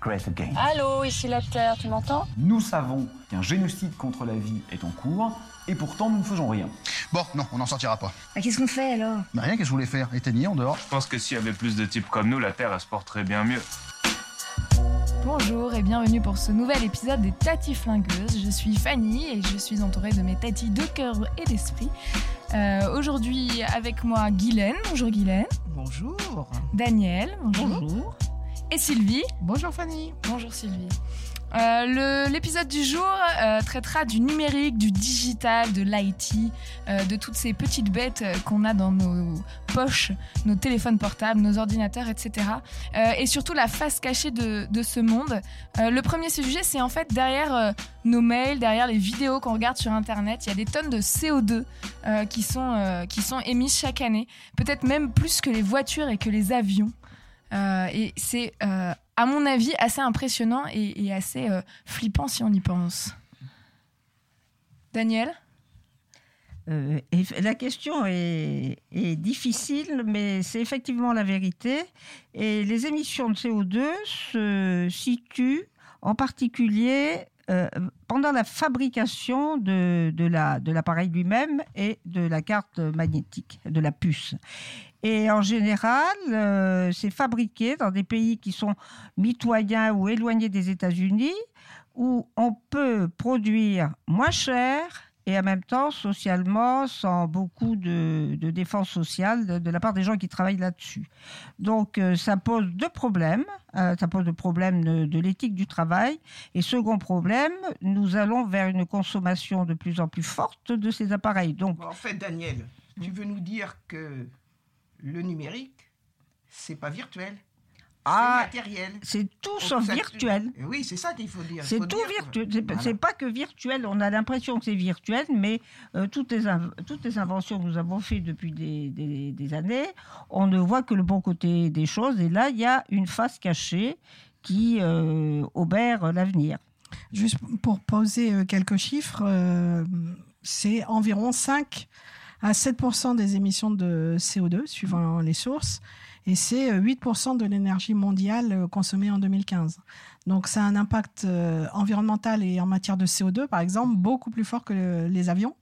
great again. Allô, ici la Terre, tu m'entends? Nous savons qu'un génocide contre la vie est en cours, et pourtant nous ne faisons rien. Bon, non, on n'en sortira pas. Bah, Qu'est-ce qu'on fait alors? Bah rien, qu'est-ce que je voulais faire? Éteigner en dehors Je pense que s'il y avait plus de types comme nous, la Terre elle se porterait bien mieux. Bonjour et bienvenue pour ce nouvel épisode des Tati Flingueuses. Je suis Fanny et je suis entourée de mes tatis de cœur et d'esprit. Euh, Aujourd'hui avec moi Guylaine. Bonjour Guylaine. Bonjour. Daniel. Bonjour. Bonjour. Et Sylvie. Bonjour Fanny. Bonjour Sylvie. Euh, L'épisode du jour euh, traitera du numérique, du digital, de l'IT, euh, de toutes ces petites bêtes qu'on a dans nos poches, nos téléphones portables, nos ordinateurs, etc. Euh, et surtout la face cachée de, de ce monde. Euh, le premier sujet, c'est en fait derrière euh, nos mails, derrière les vidéos qu'on regarde sur Internet, il y a des tonnes de CO2 euh, qui, sont, euh, qui sont émises chaque année, peut-être même plus que les voitures et que les avions. Euh, et c'est, euh, à mon avis, assez impressionnant et, assez euh, flippant si on y pense. Daniel? La question est, difficile, mais c'est effectivement la vérité. Et les émissions de CO2 se situent en particulier pendant la fabrication de l'appareil lui-même et de la carte magnétique, de la puce. Et en général, euh, c'est fabriqué dans des pays qui sont mitoyens ou éloignés des États-Unis, où on peut produire moins cher et en même temps socialement sans beaucoup de, de défense sociale de, de la part des gens qui travaillent là-dessus. Donc euh, ça pose deux problèmes. Euh, ça pose le problème de, de l'éthique du travail. Et second problème, nous allons vers une consommation de plus en plus forte de ces appareils. Donc Bon, en fait, Daniel, tu veux nous dire que le numérique, c'est pas virtuel. Ah, c'est matériel. c'est tout Donc, sauf ça- virtuel. Oui, c'est ça qu'il faut dire. C'est tout virtuel. C'est Voilà. pas que virtuel. On a l'impression que c'est virtuel, mais euh, toutes, les toutes les inventions que nous avons faites depuis des, des- des années, on ne voit que le bon côté des choses. Et là, il y a une face cachée qui euh, obère l'avenir. Juste pour poser euh, quelques chiffres, euh, c'est environ 5 à 7% des émissions de CO2, suivant les sources, et c'est euh, 8% de l'énergie mondiale euh, consommée en 2015. Donc ça a un impact euh, environnemental et en matière de CO2, par exemple, beaucoup plus fort que le- les avions.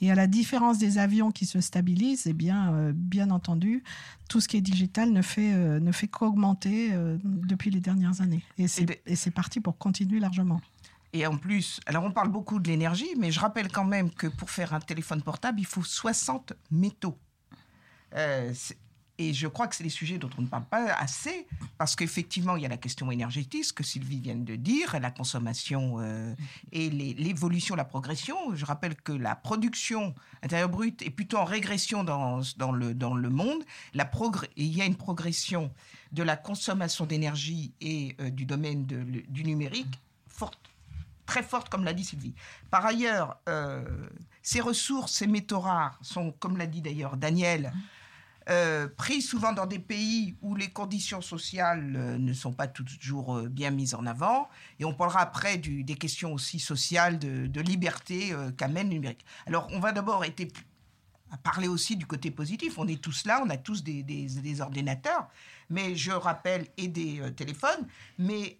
Et à la différence des avions qui se stabilisent, eh bien, euh, bien entendu, tout ce qui est digital ne fait, euh, ne fait qu'augmenter euh, depuis les dernières années. Et c'est de- et c'est parti pour continuer largement. Et en plus, alors on parle beaucoup de l'énergie, mais je rappelle quand même que pour faire un téléphone portable, il faut 60 métaux. Euh, et je crois que c'est des sujets dont on ne parle pas assez, parce qu'effectivement, il y a la question énergétique, ce que Sylvie vient de dire, la consommation euh, et l'évolution, la progression. Je rappelle que la production intérieure brute est plutôt en régression dans, le, dans le monde. Il y a une progression de la consommation d'énergie et euh, du domaine du numérique forte très forte, comme l'a dit Sylvie. Par ailleurs, euh, ces ressources, ces métaux rares, sont, comme l'a dit d'ailleurs Daniel, euh, pris souvent dans des pays où les conditions sociales euh, ne sont pas toujours euh, bien mises en avant. Et on parlera après du- des questions aussi sociales de, de liberté qu'amène le numérique. Alors, on va d'abord parler aussi du côté positif. On est tous là, on a tous des, des- des ordinateurs, mais je rappelle, et des téléphones, mais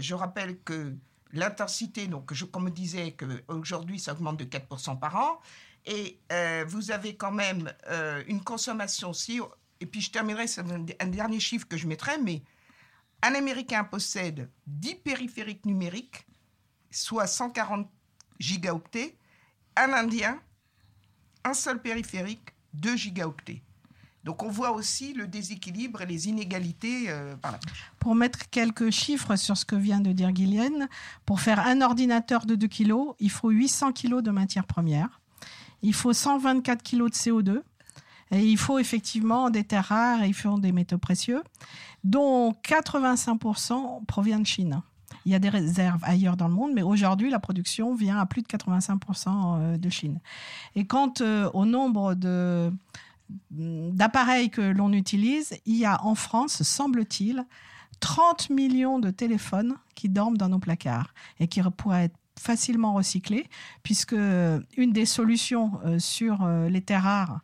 je rappelle que l'intensité, donc je, comme on disait, qu'aujourd'hui ça augmente de 4% par an, et euh, vous avez quand même euh, une consommation aussi, et puis je terminerai sur un, un dernier chiffre que je mettrai, mais un Américain possède 10 périphériques numériques, soit 140 gigaoctets, un Indien, un seul périphérique, 2 gigaoctets. Donc on voit aussi le déséquilibre et les inégalités euh, par là. Pour mettre quelques chiffres sur ce que vient de dire Guylienne, pour faire un ordinateur de 2 kg, il faut 800 kg de matières premières, il faut 124 kg de CO2, et il faut effectivement des terres rares et il faut des métaux précieux, dont 85% proviennent de Chine. Il y a des réserves ailleurs dans le monde, mais aujourd'hui, la production vient à plus de 85% euh, de Chine. Et quant euh, au nombre de d'appareils que l'on utilise, il y a en France, semble-t-il, 30 millions de téléphones qui dorment dans nos placards et qui pourraient être facilement recyclés, puisque une des solutions euh, sur euh, les terres rares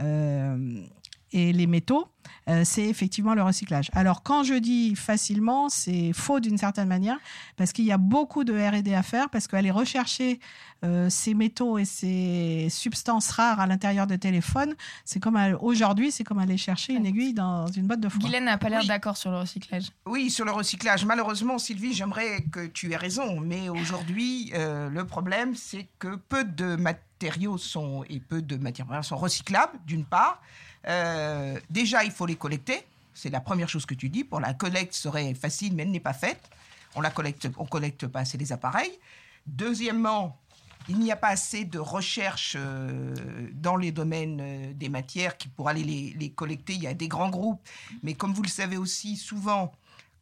euh, et les métaux, euh, c'est effectivement le recyclage. Alors quand je dis facilement, c'est faux d'une certaine manière, parce qu'il y a beaucoup de R&D à faire, parce qu'aller rechercher euh, ces métaux et ces substances rares à l'intérieur de téléphones, c'est comme aujourd'hui, c'est comme aller chercher une aiguille dans une botte de foin. Guylaine n'a pas l'air Oui. d'accord sur le recyclage. Oui, sur le recyclage. Malheureusement, Sylvie, j'aimerais que tu aies raison, mais aujourd'hui, euh, le problème, c'est que peu de matériaux sont, et peu de matières premières sont recyclables, d'une part. Euh, déjà, il faut les collecter. C'est la première chose que tu dis. Pour la collecte serait facile, mais elle n'est pas faite. On la collecte, on collecte pas assez les appareils. Deuxièmement, il n'y a pas assez de recherche euh, dans les domaines euh, des matières qui pour aller les, les collecter. Il y a des grands groupes, mais comme vous le savez aussi, souvent,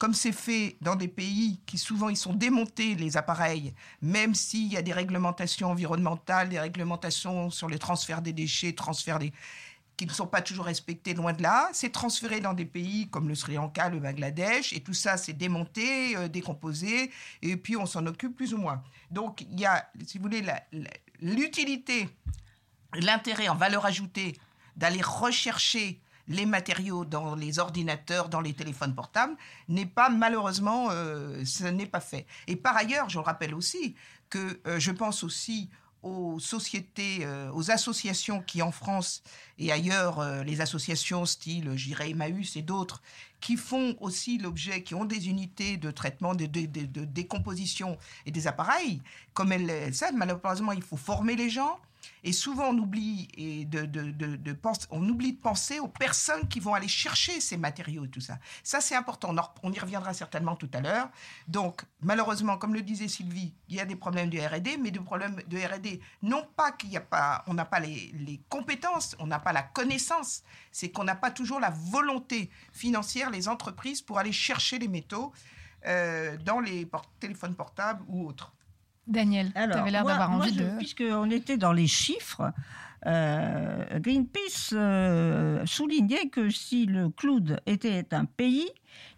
comme c'est fait dans des pays qui souvent ils sont démontés les appareils, même s'il y a des réglementations environnementales, des réglementations sur le transfert des déchets, transfert des qui ne sont pas toujours respectées loin de là. C'est transféré dans des pays comme le Sri Lanka, le Bangladesh, et tout ça c'est démonté, euh, décomposé, et puis on s'en occupe plus ou moins. Donc il y a, si vous voulez, l'utilité, l'intérêt en valeur ajoutée d'aller rechercher les matériaux dans les ordinateurs, dans les téléphones portables, n'est pas malheureusement, euh, ce n'est pas fait. Et par ailleurs, je le rappelle aussi que euh, je pense aussi aux sociétés, euh, aux associations qui en France et ailleurs, euh, les associations style, je dirais Emmaüs et d'autres, qui font aussi l'objet, qui ont des unités de traitement, de décomposition et des appareils, comme elles elles savent, malheureusement, il faut former les gens. Et souvent, on oublie, et de, de, de, pense- on oublie de penser aux personnes qui vont aller chercher ces matériaux et tout ça. Ça, c'est important. On, y reviendra certainement tout à l'heure. Donc, malheureusement, comme le disait Sylvie, il y a des problèmes de R&D, mais des problèmes de R&D, non pas qu'il n'y a pas, on n'a pas les, les compétences, on n'a pas la connaissance, c'est qu'on n'a pas toujours la volonté financière, les entreprises, pour aller chercher les métaux euh, dans les téléphones portables ou autres. Daniel, tu avais l'air d'avoir moi, envie je- de... Puisqu'on était dans les chiffres, euh, Greenpeace euh, soulignait que si le cloud était un pays,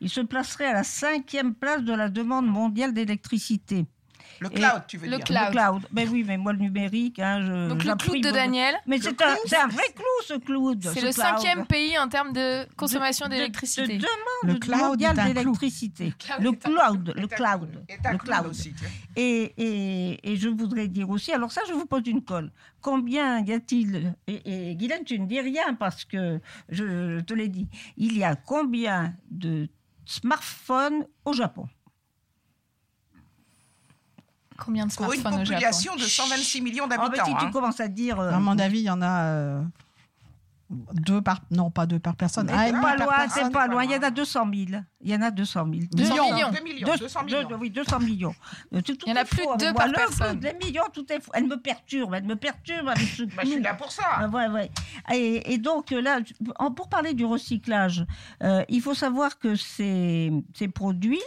il se placerait à la cinquième place de la demande mondiale d'électricité. Le Et- cloud, tu veux Le dire cloud. Le cloud. Ben oui, mais moi, le numérique, hein, je. Donc le cloud de. Daniel, Mais Le c'est un, cloud, vrai clou, ce cloud. c'est ce le cloud. cinquième pays en termes de consommation De- de- d'électricité. De, Le demande cloud mondiale est un clou. d'électricité. cloud Le cloud, le cloud, le cloud cloud. aussi. Et, et, et je voudrais dire aussi, alors ça, je vous pose une colle. Combien y a-t-il Et, et Guylaine, tu ne dis rien parce que je, je te l'ai dit. Il y a combien de smartphones au Japon? Combien de Pour une smartphones au Japon population de 126 millions Ah, d'habitants. Si tu hein. commences à dire. euh, À mon avis, il y en a euh, deux par... Non, pas deux par personne. Et c'est pas loin, c'est pas loin. Il y en a 200 000. Il y en a 200 000. 200 millions. 2 millions, Deux- 200 deux- millions. oui, 200 millions. Euh, tout- tout Il y en a plus de faux deux par personne. Les millions, tout est. Elle me perturbe, elle me perturbe avec ce Bah, je suis là pour ça. Ah, ouais, ouais. Et, et donc euh, là, tu- pour parler du recyclage, euh, il faut savoir que ces, ces produits,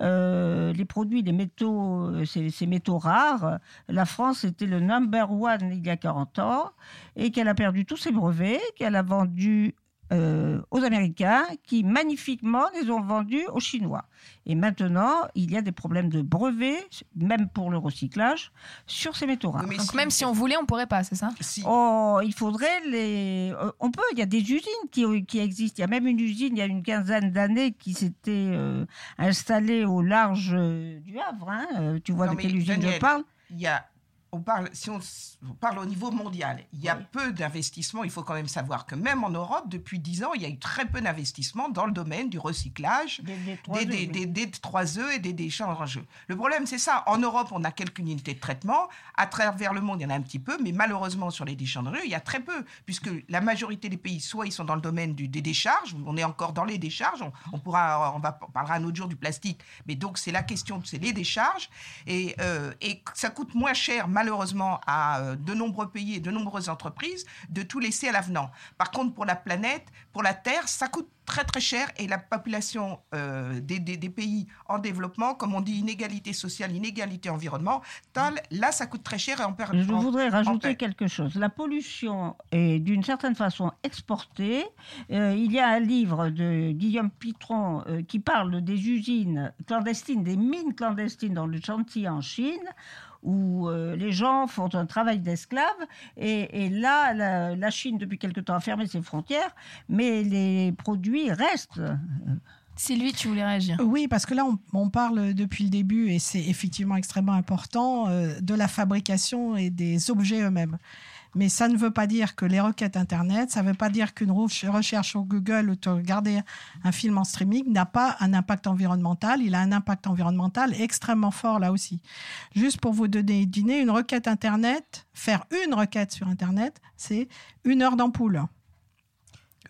euh, les produits, les métaux, euh, ces, métaux rares, la France était le number one il y a 40 ans et qu'elle a perdu tous ses brevets, qu'elle a vendus euh, aux Américains qui magnifiquement les ont vendus aux Chinois. Et maintenant, il y a des problèmes de brevets, même pour le recyclage, sur ces métaux rares. Oui, mais Donc si- même si on voulait, on pourrait pas, c'est ça? Si- Oh, il faudrait les. euh, On peut. Il y a des usines qui, qui existent. Il y a même une usine il y a une quinzaine d'années qui s'était euh, installée au large euh, du Havre. hein. Euh, Tu vois Non, de quelle usine je parle? il y a, on parle, si on, parle au niveau mondial, il y a peu d'investissements. Il faut quand même savoir que même en Europe, depuis 10 ans, il y a eu très peu d'investissements dans le domaine du recyclage Des, des des, des, des, des 3E et des déchanges. Le problème, c'est ça. En Europe, on a quelques unités de traitement. À travers le monde, il y en a un petit peu, mais malheureusement, sur les déchangeries, il y a très peu, puisque la majorité des pays, soit ils sont dans le domaine du, des décharges, on est encore dans les décharges, on, on pourra, on va on parlera un autre jour du plastique, mais donc c'est la question, c'est les décharges, et, euh, et ça coûte moins cher, malheureusement à euh, de nombreux pays et de nombreuses entreprises de tout laisser à l'avenant. Par contre, pour la planète, pour la Terre, ça coûte très très cher et la population euh, des, des, des pays en développement, comme on dit, inégalité sociale, inégalité environnementale, là, ça coûte très cher et on perd. Je en- voudrais rajouter quelque chose. La pollution est d'une certaine façon exportée. Euh, il y a un livre de Guillaume Pitron euh, qui parle des usines clandestines, des mines clandestines dans le Shanxi en Chine où euh, les gens font un travail d'esclaves. Et, et là, la, la Chine, depuis quelque temps, a fermé ses frontières, mais les produits restent. Sylvie, tu voulais réagir Oui, parce que là, on, on parle depuis le début, et c'est effectivement extrêmement important, euh, de la fabrication et des objets eux-mêmes. Mais ça ne veut pas dire que les requêtes Internet, ça ne veut pas dire qu'une re- recherche sur Google ou de regarder un film en streaming n'a pas un impact environnemental. Il a un impact environnemental extrêmement fort là aussi. Juste pour vous donner une une requête Internet, faire une requête sur Internet, c'est une heure d'ampoule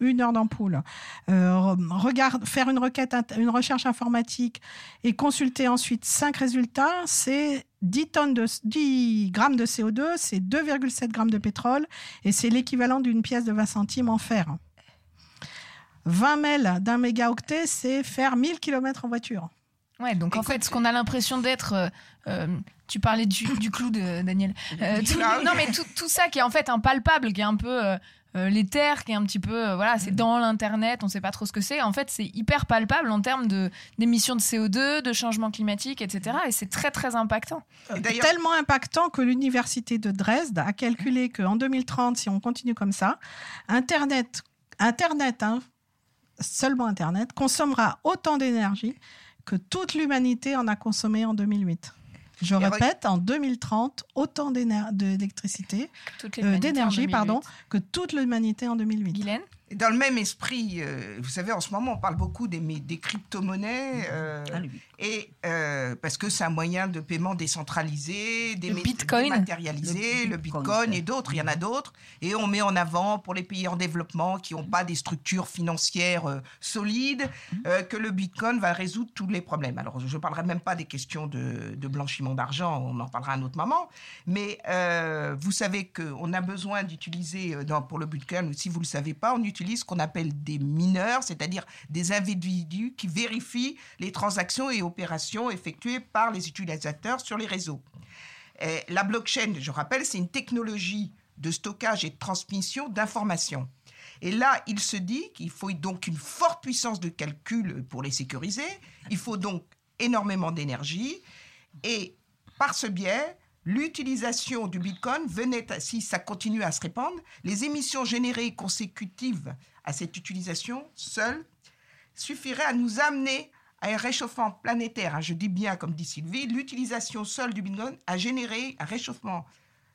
une heure d'ampoule. Euh, regarde, faire une requête, une recherche informatique et consulter ensuite cinq résultats, c'est 10, tonnes de, 10 grammes de CO2, c'est 2,7 grammes de pétrole et c'est l'équivalent d'une pièce de 20 centimes en fer. 20 mails d'un mégaoctet, c'est faire 1000 km en voiture. Ouais, donc en fait, ce qu'on a l'impression d'être. euh, euh, tu parlais du, du clou de Daniel. Euh, tout- non, mais tout, tout ça qui est en fait impalpable, qui est un peu. euh, euh, l'éther qui est un petit peu euh, voilà c'est dans l'internet on sait pas trop ce que c'est. En fait c'est hyper palpable en termes de d'émissions de CO2 de changement climatique etc et c'est très très impactant. Tellement impactant que l'université de Dresde a calculé qu'en 2030, si on continue comme ça, Internet, Internet, hein, seulement Internet, consommera autant d'énergie que toute l'humanité en a consommé en 2008. Je répète, en 2030, autant d'électricité, euh, d'énergie, 2008. pardon, que toute l'humanité en 2008. Guylaine Et Dans le même esprit, euh, vous savez, en ce moment, on parle beaucoup des, crypto-monnaies. euh, et euh, parce que c'est un moyen de paiement décentralisé, des Le Bitcoin. le Bitcoin et d'autres, il y en a d'autres. Et on met en avant pour les pays en développement qui n'ont pas des structures financières solides euh, que le Bitcoin va résoudre tous les problèmes. Alors, je ne parlerai même pas des questions de, de blanchiment d'argent, on en parlera à un autre moment. Mais vous savez qu'on a besoin d'utiliser, pour le Bitcoin, ou si vous ne le savez pas, on utilise ce qu'on appelle des mineurs, c'est-à-dire des individus qui vérifient les transactions et opérations effectuées par les utilisateurs sur les réseaux. La blockchain, je rappelle, c'est une technologie de stockage et de transmission d'informations. Et là, il se dit qu'il faut donc une forte puissance de calcul pour les sécuriser. Il faut donc énormément d'énergie. Et par ce biais, l'utilisation du Bitcoin venait, si ça continue à se répandre, les émissions générées consécutives à cette utilisation seule suffiraient à nous amener à un réchauffement planétaire. hein. Je dis bien, comme dit Sylvie, l'utilisation seule du Bitcoin a généré un réchauffement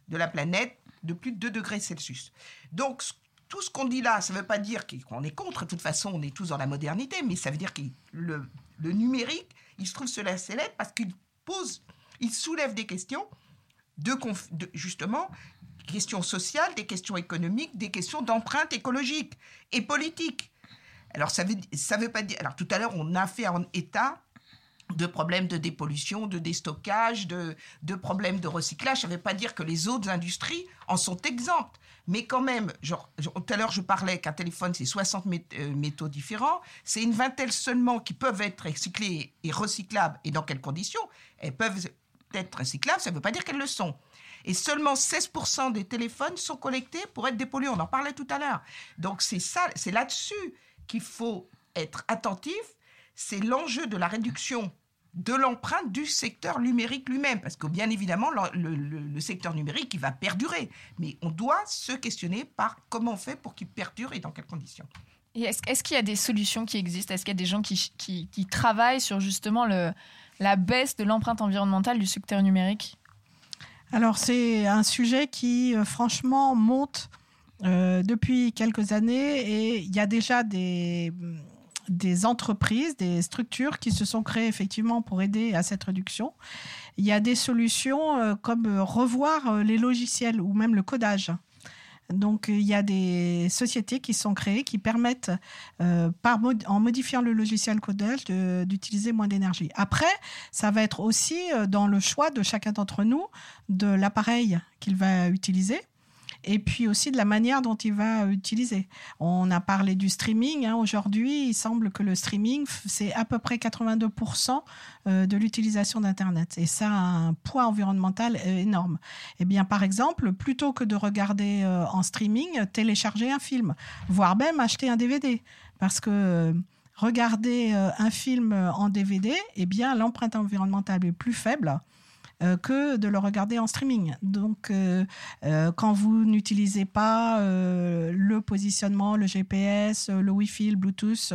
de la planète de plus de 2 degrés Celsius. Donc, tout ce qu'on dit là, ça ne veut pas dire qu'on est contre. De toute façon, on est tous dans la modernité, mais ça veut dire que le, le numérique, il se trouve sur la sellette parce qu'il pose, il soulève des questions de, de- justement, questions sociales, des questions économiques, des questions d'empreinte écologique et politique. Alors, ça veut, ça veut pas dire. Alors, tout à l'heure, on a fait en état de problèmes de dépollution, de déstockage, de, de problèmes de recyclage. Ça ne veut pas dire que les autres industries en sont exemptes. Mais quand même, genre, tout à l'heure, je parlais qu'un téléphone, c'est 60 mét- euh, métaux différents. C'est une vingtaine seulement qui peuvent être recyclés et recyclables. Et dans quelles conditions? Elles peuvent être recyclables, ça ne veut pas dire qu'elles le sont. Et seulement 16% des téléphones sont collectés pour être dépollués. On en parlait tout à l'heure. Donc c'est ça, c'est là-dessus qu'il faut être attentif. C'est l'enjeu de la réduction de l'empreinte du secteur numérique lui-même. Parce que bien évidemment, le, secteur numérique, il va perdurer. Mais on doit se questionner par comment on fait pour qu'il perdure et dans quelles conditions. Et est-ce est-ce qu'il y a des solutions qui existent? Est-ce qu'il y a des gens qui, qui travaillent sur justement le, la baisse de l'empreinte environnementale du secteur numérique Alors c'est un sujet qui euh, franchement monte euh, depuis quelques années et il y a déjà des, entreprises, des structures qui se sont créées effectivement pour aider à cette réduction. Il y a des solutions euh, comme revoir les logiciels ou même le codage. Donc, il y a des sociétés qui sont créées qui permettent, euh, en modifiant le logiciel codage, d'utiliser moins d'énergie. Après, ça va être aussi euh, dans le choix de chacun d'entre nous de l'appareil qu'il va utiliser et puis aussi de la manière dont il va utiliser. On a parlé du streaming. hein. Aujourd'hui, il semble que le streaming, c'est à peu près 82% euh, de l'utilisation d'Internet. Et ça a un poids environnemental euh, énorme. Eh bien, par exemple, plutôt que de regarder euh, en streaming, télécharger un film, voire même acheter un DVD. Parce que regarder un film en DVD, eh bien, l'empreinte environnementale est plus faible euh, que de le regarder en streaming. Donc, euh, euh, quand vous n'utilisez pas le positionnement, le GPS, le Wi-Fi, le Bluetooth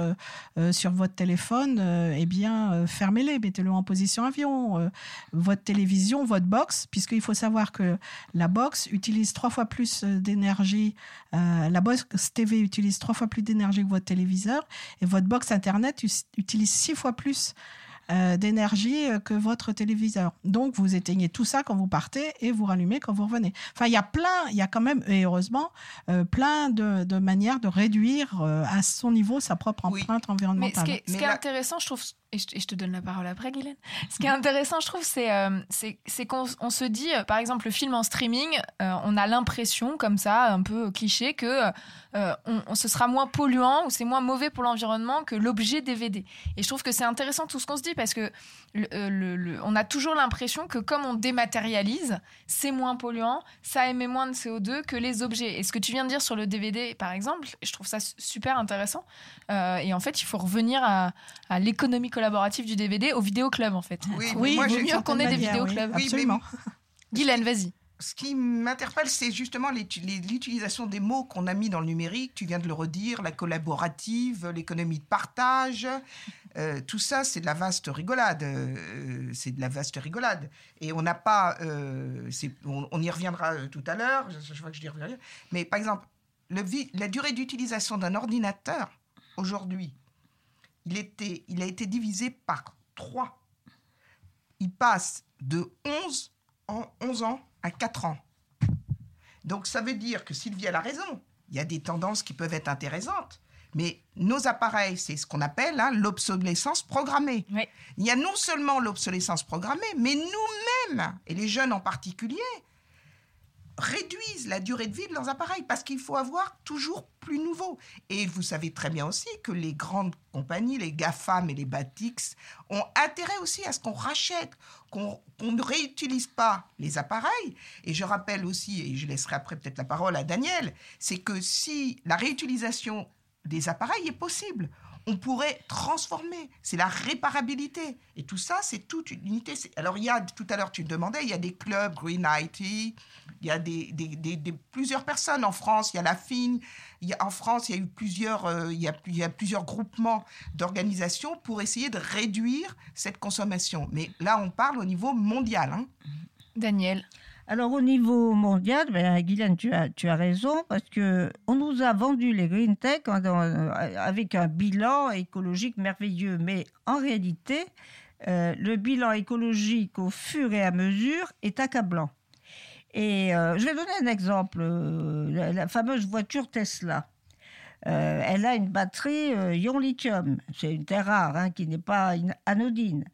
sur votre téléphone, eh bien, fermez-les, mettez-le en position avion. Votre télévision, votre box, puisqu'il faut savoir que la box utilise trois fois plus d'énergie, la box TV utilise trois fois plus d'énergie que votre téléviseur, et votre box Internet utilise six fois plus euh, d'énergie euh, que votre téléviseur. Donc, vous éteignez tout ça quand vous partez et vous rallumez quand vous revenez. Enfin, il y a plein, il y a quand même, et heureusement, euh, plein de, de manières de réduire euh, à son niveau sa propre empreinte Mais environnementale. ce qui est, ce qui est intéressant, je trouve, et je, te donne la parole après, Guylaine. Ce qui est intéressant, je trouve, c'est euh, qu'on on se dit, euh, par exemple, le film en streaming, euh, on a l'impression, comme ça, un peu cliché, que on, on- ce sera moins polluant ou c'est moins mauvais pour l'environnement que l'objet DVD. Et je trouve que c'est intéressant tout ce qu'on se dit parce que on a toujours l'impression que comme on dématérialise, c'est moins polluant, ça émet moins de CO2 que les objets. Et ce que tu viens de dire sur le DVD, par exemple, je trouve ça su- super intéressant. Et en fait, il faut revenir à, à l'économie collaborative du DVD, au vidéoclub, en fait. Oui, oui moi, vaut mieux qu'on ait des vidéoclubs. oui, Absolument. Guylaine, vas-y. Ce qui m'interpelle, c'est justement l'utilisation des mots qu'on a mis dans le numérique. Tu viens de le redire, la collaborative, l'économie de partage. Euh, tout ça, c'est de la vaste rigolade. Euh, c'est de la vaste rigolade. Et on n'a pas. euh, on, on y reviendra euh, tout à l'heure. Je, je vois que je y reviendrai. Mais par exemple, le la durée d'utilisation d'un ordinateur aujourd'hui, il, était, il a été divisé par 3. Il passe de 11 en 11 ans à 4 ans. Donc ça veut dire que Sylvie a la raison. Il y a des tendances qui peuvent être intéressantes. Mais nos appareils, c'est ce qu'on appelle hein, l'obsolescence programmée. Il y a non seulement l'obsolescence programmée, mais nous-mêmes, et les jeunes en particulier, réduisent la durée de vie de leurs appareils parce qu'il faut avoir toujours plus nouveau. Et vous savez très bien aussi que les grandes compagnies, les GAFAM et les BATIX, ont intérêt aussi à ce qu'on rachète, qu'on ne réutilise pas les appareils. Et je rappelle aussi, et je laisserai après peut-être la parole à Daniel, c'est que si la réutilisation des appareils est possible, on pourrait transformer. C'est la réparabilité. Et tout ça, c'est toute une unité. Alors, il y a, tout à l'heure, tu me demandais, il y a des clubs, Green IT, il y a des, plusieurs personnes en France, il y a la FIN, il y a, en France, il y a eu plusieurs, euh, il y a plusieurs groupements d'organisations pour essayer de réduire cette consommation. Mais là, on parle au niveau mondial. hein. Daniel. Alors au niveau mondial, ben, Guylaine, tu as, tu as raison, parce que on nous a vendu les green tech avec un bilan écologique merveilleux, mais en réalité, euh, le bilan écologique au fur et à mesure est accablant. Et euh, je vais donner un exemple, euh, la, fameuse voiture Tesla. Elle a une batterie ion lithium, c'est une terre rare hein, qui n'est pas anodine.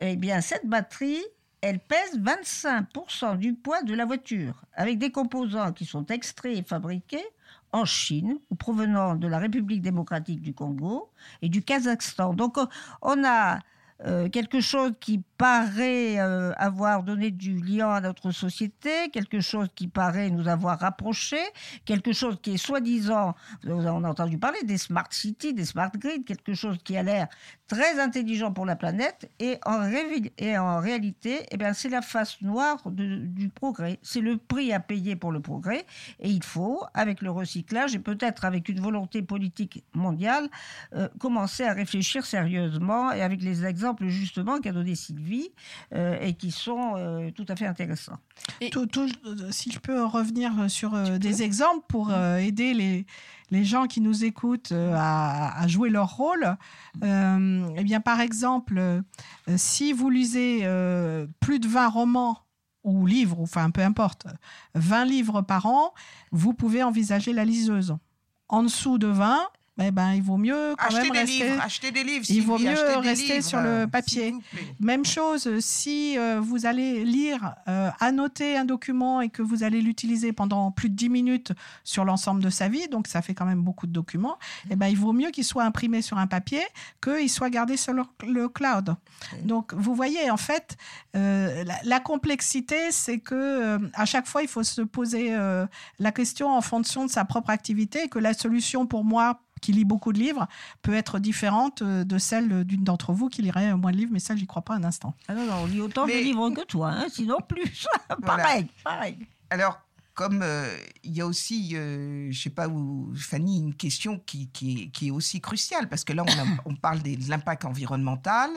Eh bien, cette batterie, elle pèse 25% du poids de la voiture, avec des composants qui sont extraits et fabriqués en Chine ou provenant de la République démocratique du Congo et du Kazakhstan. Donc, on- a euh, quelque chose qui paraît euh, avoir donné du lien à notre société, quelque chose qui paraît nous avoir rapprochés, quelque chose qui est soi-disant, on a entendu parler des smart cities, des smart grids, quelque chose qui a l'air très intelligent pour la planète, et en, révi- et en réalité, eh bien, c'est la face noire de- du progrès. C'est le prix à payer pour le progrès, et il faut, avec le recyclage et peut-être avec une volonté politique mondiale, euh, commencer à réfléchir sérieusement et avec les exemples justement qu'a donné Sylvie euh, et qui sont euh, tout à fait intéressants. Tout- tout- si je peux revenir sur euh, des exemples pour euh, aider les, les gens qui nous écoutent euh, à, à jouer leur rôle, euh, eh bien, par exemple, euh, si vous lisez euh, plus de 20 romans ou livres, enfin peu importe, 20 livres par an, vous pouvez envisager la liseuse. En dessous de 20, eh ben, il vaut mieux quand Achetez même des rester. livres, achetez des livres, Il vaut mieux rester livres, sur le papier. Même chose, si euh, vous allez lire, euh, annoter un document et que vous allez l'utiliser pendant plus de 10 minutes sur l'ensemble de sa vie, donc ça fait quand même beaucoup de documents, eh ben, il vaut mieux qu'il soit imprimé sur un papier qu'il soit gardé sur le, le cloud. Donc vous voyez, en fait, euh, la, la complexité, c'est que à chaque fois, il faut se poser la question en fonction de sa propre activité et que la solution pour moi, qui lit beaucoup de livres, peut être différente euh, de celle d'une d'entre vous qui lirait moins de livres, mais ça, j'y crois pas un instant. Ah non, non, on lit autant Mais- de livres que toi, hein, sinon plus. Voilà. pareil, pareil. Alors, comme euh, il y a aussi, euh, je sais pas où, Fanny, une question qui, qui, est, qui est aussi cruciale, parce que là, on, a- on parle des- de l'impact environnemental.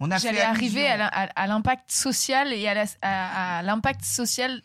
On a J'allais arriver à l'impact social et à l'impact social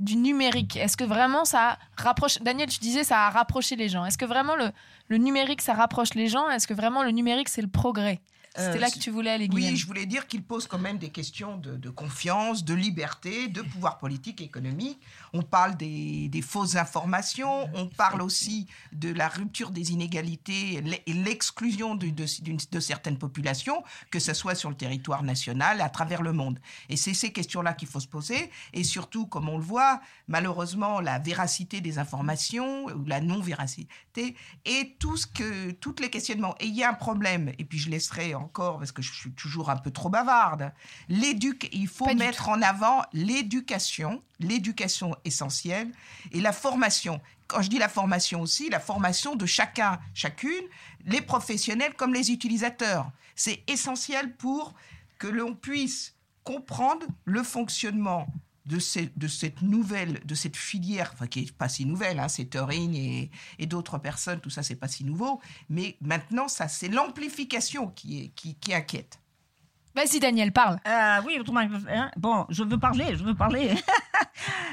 du numérique. Est-ce que vraiment ça rapproche Daniel, tu disais ça a rapproché les gens. Est-ce que vraiment le, le numérique ça rapproche les gens? Est-ce que vraiment le numérique c'est le progrès? C'était Euh, là que tu voulais aller, Guylaine. Oui, je voulais dire qu'il pose quand même des questions de, de confiance, de liberté, de pouvoir politique, économique. On parle des, des fausses informations, on parle aussi de la rupture des inégalités et l'exclusion de, de certaines populations, que ce soit sur le territoire national, à travers le monde. Et c'est ces questions-là qu'il faut se poser. Et surtout, comme on le voit, malheureusement, la véracité des informations ou la non-véracité et tout ce que, toutes les questionnements. Et il y a un problème, et puis je laisserai encore, parce que je suis toujours un peu trop bavarde, l'éduc, il faut Pas mettre en avant l'éducation, l'éducation essentielle, et la formation. Quand je dis la formation aussi, la formation de chacun, chacune, les professionnels comme les utilisateurs. C'est essentiel pour que l'on puisse comprendre le fonctionnement de, ces- de cette nouvelle, de cette filière, enfin, qui est pas si nouvelle, hein, c'est Turing et, et d'autres personnes, tout ça, c'est pas si nouveau. Mais maintenant, ça, c'est l'amplification qui, est, qui, qui inquiète. Vas-y, Daniel, parle. Ah oui, bon, je veux parler, je veux parler.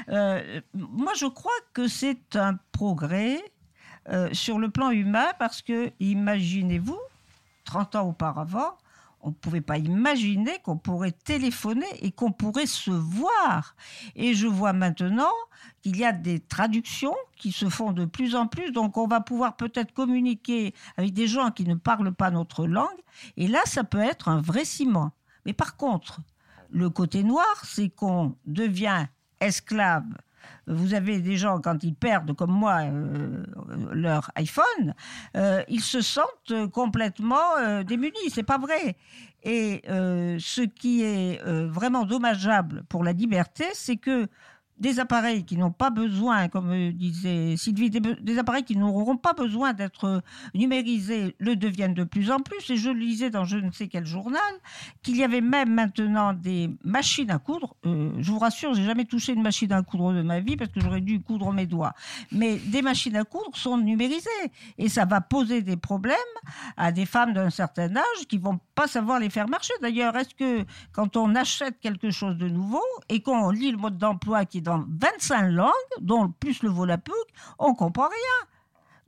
Euh, moi, je crois que c'est un progrès euh, sur le plan humain parce que, imaginez-vous, 30 ans auparavant, on ne pouvait pas imaginer qu'on pourrait téléphoner et qu'on pourrait se voir. Et je vois maintenant qu'il y a des traductions qui se font de plus en plus, donc on va pouvoir peut-être communiquer avec des gens qui ne parlent pas notre langue, et là, ça peut être un vrai ciment. Mais par contre, le côté noir, c'est qu'on devient esclave. Vous avez des gens, quand ils perdent, comme moi, euh, leur iPhone, euh, ils se sentent complètement euh, démunis. C'est pas vrai. Et euh, ce qui est vraiment dommageable pour la liberté, c'est que des appareils qui n'ont pas besoin, comme euh, disait Sylvie, des, appareils qui n'auront pas besoin d'être euh, numérisés le deviennent de plus en plus. Et je lisais dans je ne sais quel journal qu'il y avait même maintenant des machines à coudre. Euh, je vous rassure, j'ai jamais touché une machine à coudre de ma vie parce que j'aurais dû coudre mes doigts. Mais des machines à coudre sont numérisées et ça va poser des problèmes à des femmes d'un certain âge qui vont pas savoir les faire marcher. D'ailleurs, est-ce que quand on achète quelque chose de nouveau et qu'on lit le mode d'emploi qui est dans 25 langues, dont plus le Volapük, on comprend rien.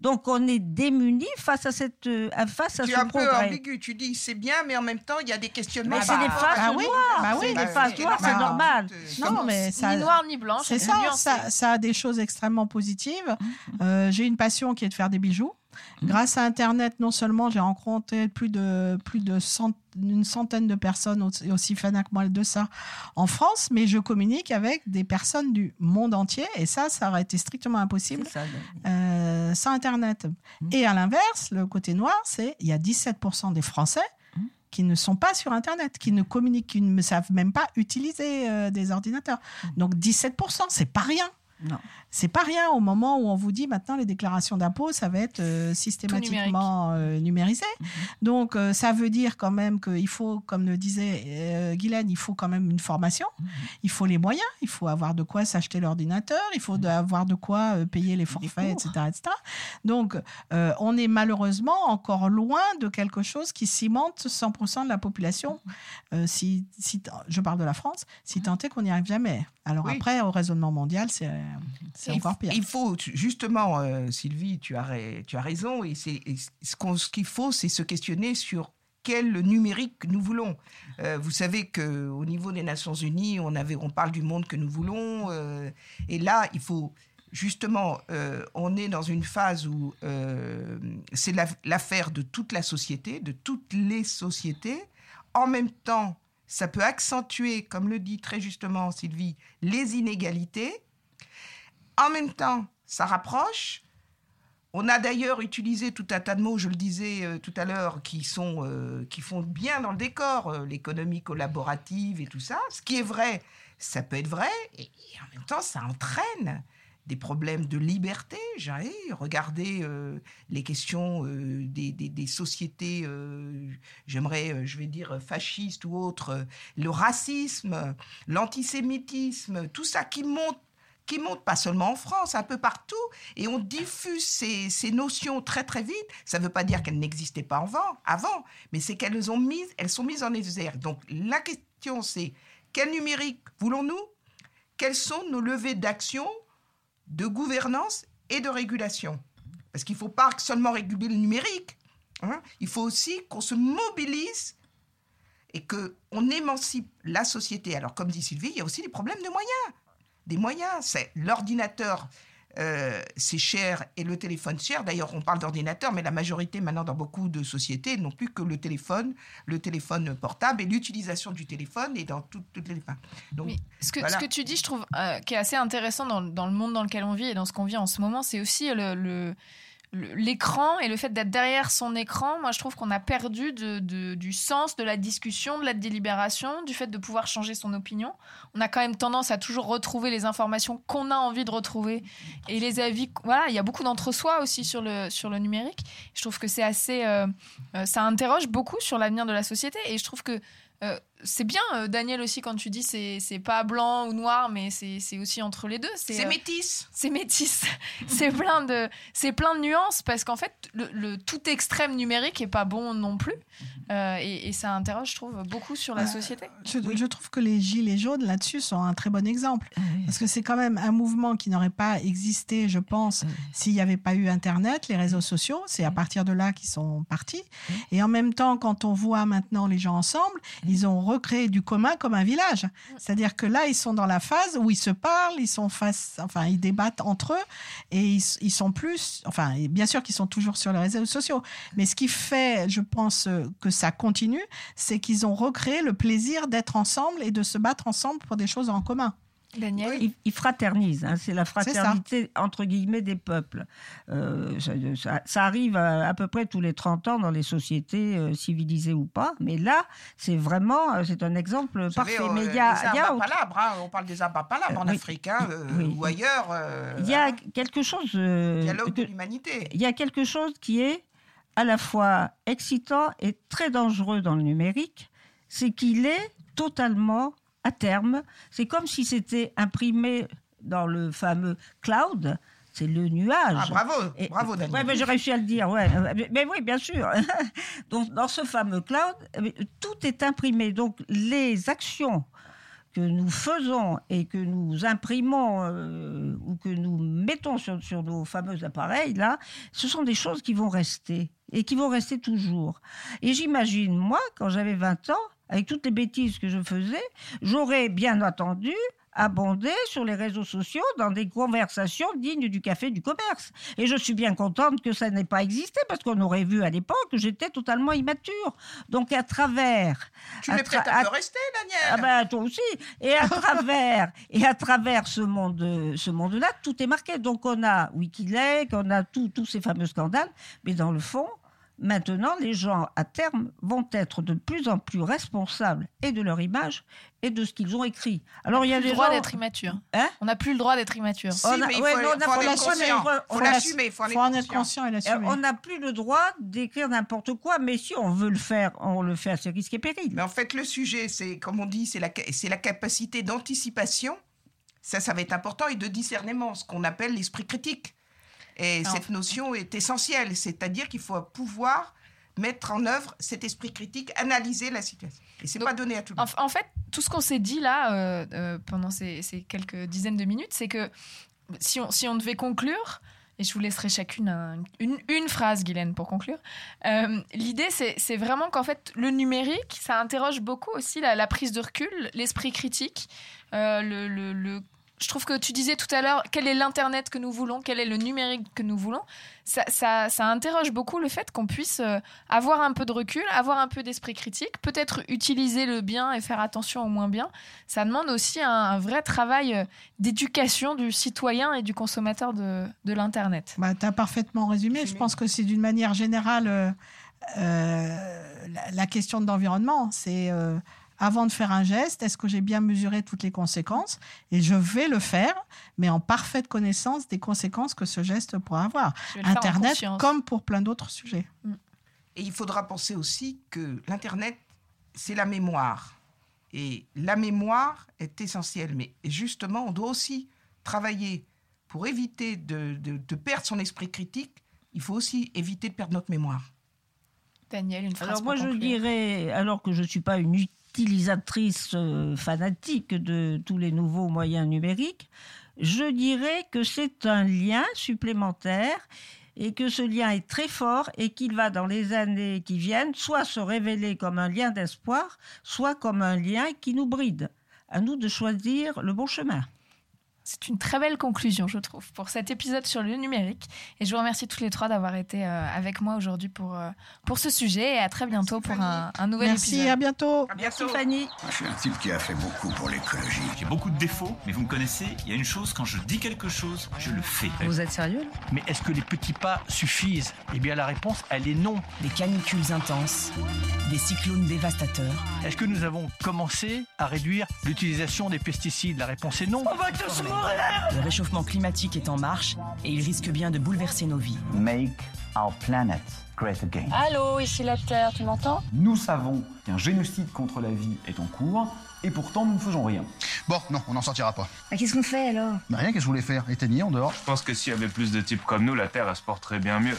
Donc on est démunis face à cette euh, face à Tu ce un peu ambigu, tu dis c'est bien, mais en même temps, il y a des questionnements. Mais c'est des faces noires, bah oui. Bah, des faces noires, c'est normal. normal. Non, mais ça, Ni noir ni blanc. C'est ça, ça, ça a des choses extrêmement positives. Euh, j'ai une passion qui est de faire des bijoux. Grâce à Internet, non seulement j'ai rencontré plus de plus de cent- une centaine de personnes aussi, aussi fans que moi de ça en France, mais je communique avec des personnes du monde entier et ça, ça aurait été strictement impossible ça, euh, sans Internet. Et à l'inverse, le côté noir, c'est il y a 17% des Français qui ne sont pas sur Internet, qui ne communiquent, qui ne savent même pas utiliser euh, des ordinateurs. Donc 17%, c'est pas rien. Non. C'est pas rien au moment où on vous dit maintenant les déclarations d'impôts, ça va être euh, systématiquement euh, numérisé. Donc euh, ça veut dire quand même qu'il faut, comme le disait Guylaine, il faut quand même une formation, il faut les moyens, il faut avoir de quoi s'acheter l'ordinateur, il faut de- avoir de quoi payer les forfaits, etc., etc. Donc on est malheureusement encore loin de quelque chose qui cimente 100% de la population. Si, si je parle de la France, si tant est qu'on n'y arrive jamais. Alors Oui. après, au raisonnement mondial, c'est c'est Il encore pire. Il faut, justement, euh, Sylvie, tu as, ra- tu as raison, et, ce, qu'il faut, c'est se questionner sur quel numérique nous voulons. Euh, vous savez que au niveau des Nations Unies, on avait, on parle du monde que nous voulons, euh, et là, il faut justement, on est dans une phase où c'est la- l'affaire de toute la société, de toutes les sociétés. En même temps, ça peut accentuer, comme le dit très justement Sylvie, les inégalités. En même temps, ça rapproche. On a d'ailleurs utilisé tout un tas de mots, je le disais euh, tout à l'heure, qui, sont, euh, qui font bien dans le décor, euh, l'économie collaborative et tout ça. Ce qui est vrai, ça peut être vrai, et, en même temps, ça entraîne des problèmes de liberté. J'ai regardé les questions des, des- sociétés, j'aimerais, je vais dire, fascistes ou autres, le racisme, l'antisémitisme, tout ça qui monte qui monte pas seulement en France, un peu partout, et on diffuse ces, ces notions très très vite. Ça ne veut pas dire qu'elles n'existaient pas avant, avant, mais c'est qu'elles ont mises, elles sont mises en exergue. Donc la question c'est quel numérique voulons-nous? Quelles sont nos levées d'action, de gouvernance et de régulation? Parce qu'il ne faut pas seulement réguler le numérique. hein. Il faut aussi qu'on se mobilise et qu'on émancipe la société. Alors, comme dit Sylvie, il y a aussi des problèmes de moyens. Des moyens. C'est l'ordinateur, euh, c'est cher et le téléphone cher. D'ailleurs, on parle d'ordinateur, mais la majorité maintenant dans beaucoup de sociétés n'ont plus que le téléphone, le téléphone portable et l'utilisation du téléphone et dans tout- toutes les. enfin, Donc, Ce que, voilà. ce que tu dis, je trouve, euh, qui est assez intéressant dans, dans le monde dans lequel on vit et dans ce qu'on vit en ce moment, c'est aussi le- l'écran et le fait d'être derrière son écran. Moi, je trouve qu'on a perdu du sens de la discussion, de la délibération, du fait de pouvoir changer son opinion. On a quand même tendance à toujours retrouver les informations qu'on a envie de retrouver et les avis. Voilà, il y a beaucoup d'entre-soi aussi sur le, sur le numérique. Je trouve que c'est assez. euh, euh, ça interroge beaucoup sur l'avenir de la société et je trouve que. euh, c'est bien, euh, Daniel, aussi, quand tu dis c'est c'est pas blanc ou noir, mais c'est c'est aussi entre les deux. C'est euh, métis. C'est métis. c'est plein, de, c'est plein de nuances parce qu'en fait, le, le tout extrême numérique est pas bon non plus. Euh, et, et ça interroge, je trouve, beaucoup sur la Euh, société. Je, je trouve que les Gilets jaunes là-dessus sont un très bon exemple. Parce que c'est quand même un mouvement qui n'aurait pas existé, je pense, s'il n'y avait pas eu Internet, les réseaux sociaux. C'est à partir de là qu'ils sont partis. Et en même temps, quand on voit maintenant les gens ensemble, ils ont recréé du commun comme un village. C'est-à-dire que là, ils sont dans la phase où ils se parlent, ils sont face, enfin, ils débattent entre eux et ils, ils sont plus, enfin, bien sûr qu'ils sont toujours sur les réseaux sociaux. Mais ce qui fait, je pense, euh, que ça continue, c'est qu'ils ont recréé le plaisir d'être ensemble et de se battre ensemble pour des choses en commun. Daniel Ils, ils fraternisent, hein, c'est la fraternité entre guillemets des peuples. Euh, ça, ça- ça arrive à, à peu près tous les 30 ans dans les sociétés euh, civilisées ou pas, mais là, c'est vraiment, euh, c'est un exemple Vous parfait. euh, mais il y a, y a autre- hein, on parle des arbres à palabres en oui. Afrique hein, euh, Oui. ou ailleurs. euh, il y a quelque chose. euh, dialogue que- de l'humanité. il y a quelque chose qui est à la fois excitant et très dangereux dans le numérique, c'est qu'il est totalement à terme. C'est comme si c'était imprimé dans le fameux cloud. C'est le nuage. Ah, bravo, Et- bravo Daniel. Ouais, mais j'ai réussi à le dire, ouais. Mais, mais oui, bien sûr. Donc, dans ce fameux cloud, euh, tout est imprimé. Donc, les actions que nous faisons et que nous imprimons euh, ou que nous mettons sur, sur nos fameux appareils, là, ce sont des choses qui vont rester et qui vont rester toujours. Et j'imagine, moi, quand j'avais 20 ans, avec toutes les bêtises que je faisais, j'aurais bien entendu abondé sur les réseaux sociaux dans des conversations dignes du café du commerce. Et je suis bien contente que ça n'ait pas existé parce qu'on aurait vu à l'époque que j'étais totalement immature. Donc à travers... Tu à m'es prête à à- te rester, Daniel? Ah ben toi aussi. Et à travers et à travers ce monde ce monde-là, tout est marqué. Donc on a Wikileaks, on a tous ces fameux scandales, mais dans le fond, maintenant les gens à terme vont être de plus en plus responsables et de leur image et de ce qu'ils ont écrit. Alors il y a plus des le droit gens- d'être immature. Hein on n'a plus le droit d'être immature. Si, On a- mais il ouais, faut, mais on a- faut en faut être l'assumer, conscient. faut- faut faut l'assumer, il faut en faut en être être conscient. conscient et l'assumer. on n'a plus le droit d'écrire n'importe quoi, mais si on veut le faire, on le fait à ses risques et périls. Mais en fait, le sujet, c'est, comme on dit, c'est la, c'est la capacité d'anticipation. Ça, ça va être important, et de discernement, ce qu'on appelle l'esprit critique. Et cette notion est essentielle, c'est-à-dire qu'il faut pouvoir mettre en œuvre cet esprit critique, analyser la situation. Et c'est pas donné à tout le monde. en fait, tout ce qu'on s'est dit là euh, euh, pendant ces, ces quelques dizaines de minutes, c'est que si on, si on devait conclure, et je vous laisserai chacune un- une, une phrase, Guylaine, pour conclure. Euh, L'idée, c'est c'est vraiment qu'en fait, le numérique, ça interroge beaucoup aussi la, la prise de recul, l'esprit critique. Euh, le, le- le- je trouve que tu disais tout à l'heure, quel est l'Internet que nous voulons, quel est le numérique que nous voulons. Ça, ça- ça interroge beaucoup le fait qu'on puisse euh, avoir un peu de recul, avoir un peu d'esprit critique, peut-être utiliser le bien et faire attention au moins bien. Ça demande aussi un, un vrai travail euh, d'éducation du citoyen et du consommateur de, de l'Internet. Bah, tu as parfaitement résumé. Je pense que c'est d'une manière générale euh, euh, la, la question de l'environnement. C'est euh, avant de faire un geste, est-ce que j'ai bien mesuré toutes les conséquences? Et je vais le faire, mais en parfaite connaissance des conséquences que ce geste pourra avoir. Internet, comme pour plein d'autres sujets. Et il faudra penser aussi que l'Internet, c'est la mémoire. Et la mémoire est essentielle. Mais justement, on doit aussi travailler pour éviter de, de- de perdre son esprit critique. Il faut aussi éviter de perdre notre mémoire. Daniel, une phrase Alors moi je dirais, alors que je ne suis pas une utilisatrice euh, fanatique de tous les nouveaux moyens numériques, je dirais que c'est un lien supplémentaire et que ce lien est très fort et qu'il va dans les années qui viennent soit se révéler comme un lien d'espoir, soit comme un lien qui nous bride. À nous de choisir le bon chemin. C'est une très belle conclusion, je trouve, pour cet épisode sur le numérique. Et je vous remercie tous les trois d'avoir été euh, avec moi aujourd'hui pour, euh, pour ce sujet. Et à très bientôt pour un, un nouvel Merci, épisode. à bientôt. Merci Fanny. Je suis un type qui a fait beaucoup pour l'écologie. J'ai beaucoup de défauts, mais vous me connaissez, il y a une chose, quand je dis quelque chose, je le fais. Vous êtes sérieux Mais est-ce que les petits pas suffisent? Eh bien, la réponse, elle est non. Des canicules intenses, des cyclones dévastateurs. Est-ce que nous avons commencé à réduire l'utilisation des pesticides? La réponse est non. On va tous mourir Le réchauffement climatique est en marche et il risque bien de bouleverser nos vies. Make our planet great again. Allô, ici la Terre, tu m'entends? Nous savons qu'un génocide contre la vie est en cours, et pourtant nous ne faisons rien. Bon, non, on n'en sortira pas. Bah, Qu'est-ce qu'on fait alors? Bah rien, qu'est-ce que vous voulez faire? Éteignez en dehors. Je pense que s'il y avait plus de types comme nous, la Terre, elle se porterait bien mieux.